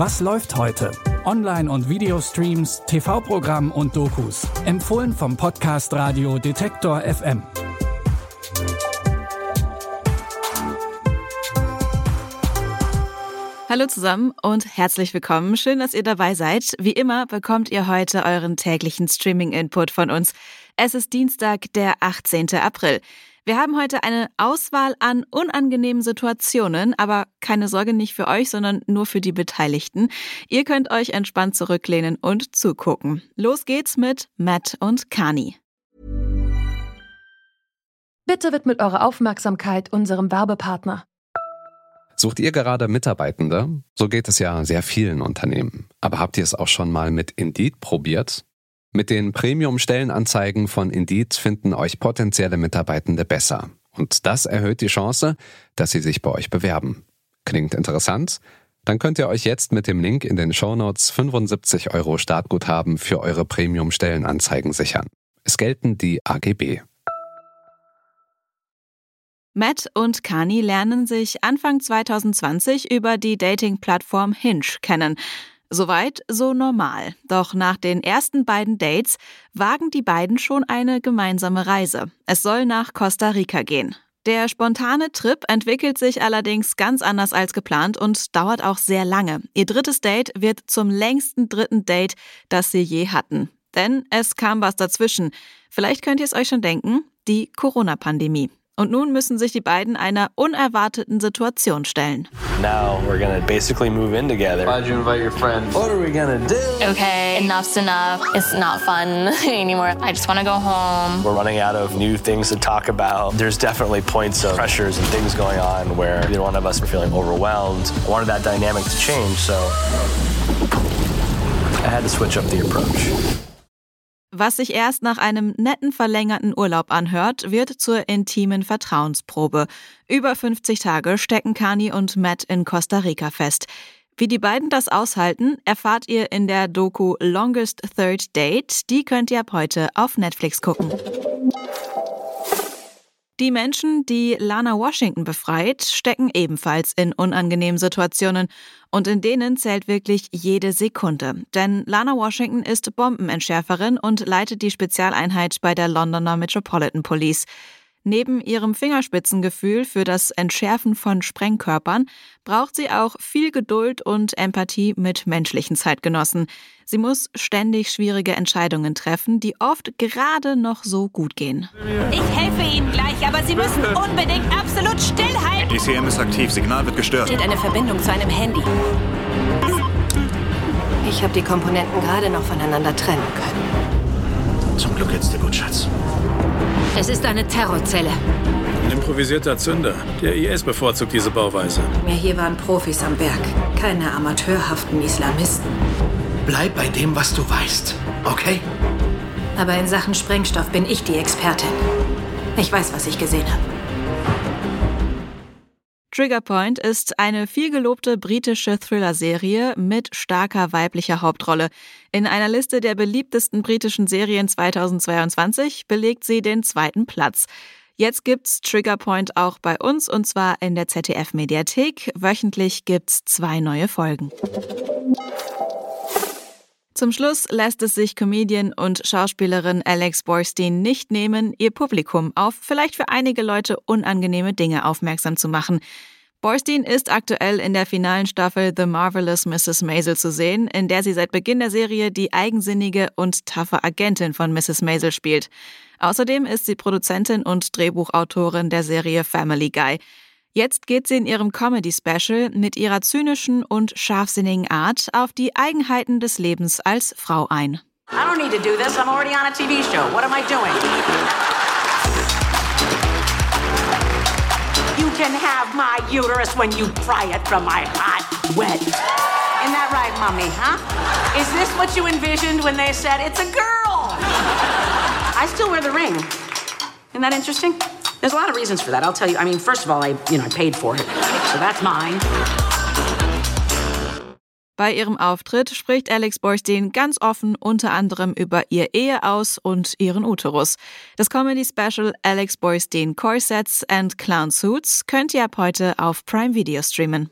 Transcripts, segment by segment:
Was läuft heute? Online- und Videostreams, TV-Programm und Dokus. Empfohlen vom Podcast Radio Detektor FM. Hallo zusammen und herzlich willkommen. Schön, dass ihr dabei seid. Wie immer bekommt ihr heute euren täglichen Streaming-Input von uns. Es ist Dienstag, der 18. April. Wir haben heute eine Auswahl an unangenehmen Situationen, aber keine Sorge nicht für euch, sondern nur für die Beteiligten. Ihr könnt euch entspannt zurücklehnen und zugucken. Los geht's mit Matt und Kani. Bitte widmet eure Aufmerksamkeit unserem Werbepartner. Sucht ihr gerade Mitarbeitende? So geht es ja sehr vielen Unternehmen. Aber habt ihr es auch schon mal mit Indeed probiert? Mit den Premium-Stellenanzeigen von Indeed finden euch potenzielle Mitarbeitende besser. Und das erhöht die Chance, dass sie sich bei euch bewerben. Klingt interessant? Dann könnt ihr euch jetzt mit dem Link in den Shownotes 75 Euro Startguthaben für eure Premium-Stellenanzeigen sichern. Es gelten die AGB. Matt und Kani lernen sich Anfang 2020 über die Dating-Plattform Hinge kennen. Soweit so normal. Doch nach den ersten beiden Dates wagen die beiden schon eine gemeinsame Reise. Es soll nach Costa Rica gehen. Der spontane Trip entwickelt sich allerdings ganz anders als geplant und dauert auch sehr lange. Ihr drittes Date wird zum längsten dritten Date, das sie je hatten. Denn es kam was dazwischen. Vielleicht könnt ihr es euch schon denken, die Corona-Pandemie. Und nun müssen sich die beiden einer unerwarteten Situation stellen. Now we're gonna basically move in together. Why'd you invite your friends? What are we gonna do? Okay, enough's enough. It's not fun anymore. I just want to go home. We're running out of new things to talk about. There's definitely points of pressures and things going on where either one of us are feeling overwhelmed. I wanted that dynamic to change, so I had to switch up the approach. Was sich erst nach einem netten verlängerten Urlaub anhört, wird zur intimen Vertrauensprobe. Über 50 Tage stecken Kani und Matt in Costa Rica fest. Wie die beiden das aushalten, erfahrt ihr in der Doku Longest Third Date. Die könnt ihr ab heute auf Netflix gucken. Die Menschen, die Lana Washington befreit, stecken ebenfalls in unangenehmen Situationen und in denen zählt wirklich jede Sekunde. Denn Lana Washington ist Bombenentschärferin und leitet die Spezialeinheit bei der Londoner Metropolitan Police. Neben ihrem Fingerspitzengefühl für das Entschärfen von Sprengkörpern braucht sie auch viel Geduld und Empathie mit menschlichen Zeitgenossen. Sie muss ständig schwierige Entscheidungen treffen, die oft gerade noch so gut gehen. Ich helfe Ihnen gleich, aber Sie müssen unbedingt absolut stillhalten. DCM ist aktiv, Signal wird gestört. Steht eine Verbindung zu einem Handy. Ich habe die Komponenten gerade noch voneinander trennen können. Zum Glück geht's dir gut, Schatz. Es ist eine Terrorzelle. Ein improvisierter Zünder. Der IS bevorzugt diese Bauweise. Mir hier waren Profis am Werk, keine amateurhaften Islamisten. Bleib bei dem, was du weißt, okay? Aber in Sachen Sprengstoff bin ich die Expertin. Ich weiß, was ich gesehen habe. Trigger Point ist eine vielgelobte britische Thriller-Serie mit starker weiblicher Hauptrolle. In einer Liste der beliebtesten britischen Serien 2022 belegt sie den zweiten Platz. Jetzt gibt's Trigger Point auch bei uns und zwar in der ZDF Mediathek. Wöchentlich gibt's zwei neue Folgen. Zum Schluss lässt es sich Comedian und Schauspielerin Alex Borstein nicht nehmen, ihr Publikum auf vielleicht für einige Leute unangenehme Dinge aufmerksam zu machen. Borstein ist aktuell in der finalen Staffel The Marvelous Mrs. Maisel zu sehen, in der sie seit Beginn der Serie die eigensinnige und taffe Agentin von Mrs. Maisel spielt. Außerdem ist sie Produzentin und Drehbuchautorin der Serie Family Guy. Jetzt geht sie in ihrem Comedy-Special mit ihrer zynischen und scharfsinnigen Art auf die Eigenheiten des Lebens als Frau ein. I don't need to do this. I'm already on a TV show. What am I doing? You can have my uterus when you pry it from my hot, wet. Isn't that right, Mommy, huh? Is this what you envisioned when they said it's a girl? I still wear the ring. Isn't that interesting? There's a lot of reasons for that. I'll tell you. I mean, first of all, I, you know, I paid for it. So that's mine. Bei ihrem Auftritt spricht Alex Borstein ganz offen unter anderem über ihr Eheaus und ihren Uterus. Das Comedy-Special Alex Borstein Corsets and Clown Suits könnt ihr ab heute auf Prime Video streamen.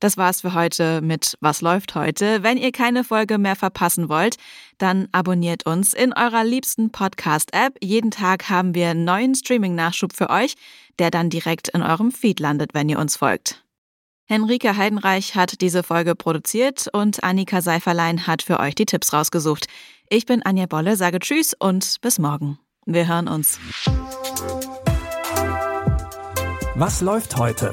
Das war's für heute mit Was läuft heute. Wenn ihr keine Folge mehr verpassen wollt, dann abonniert uns in eurer liebsten Podcast-App. Jeden Tag haben wir einen neuen Streaming-Nachschub für euch, der dann direkt in eurem Feed landet, wenn ihr uns folgt. Henrike Heidenreich hat diese Folge produziert und Annika Seiferlein hat für euch die Tipps rausgesucht. Ich bin Anja Bolle, sage Tschüss und bis morgen. Wir hören uns. Was läuft heute?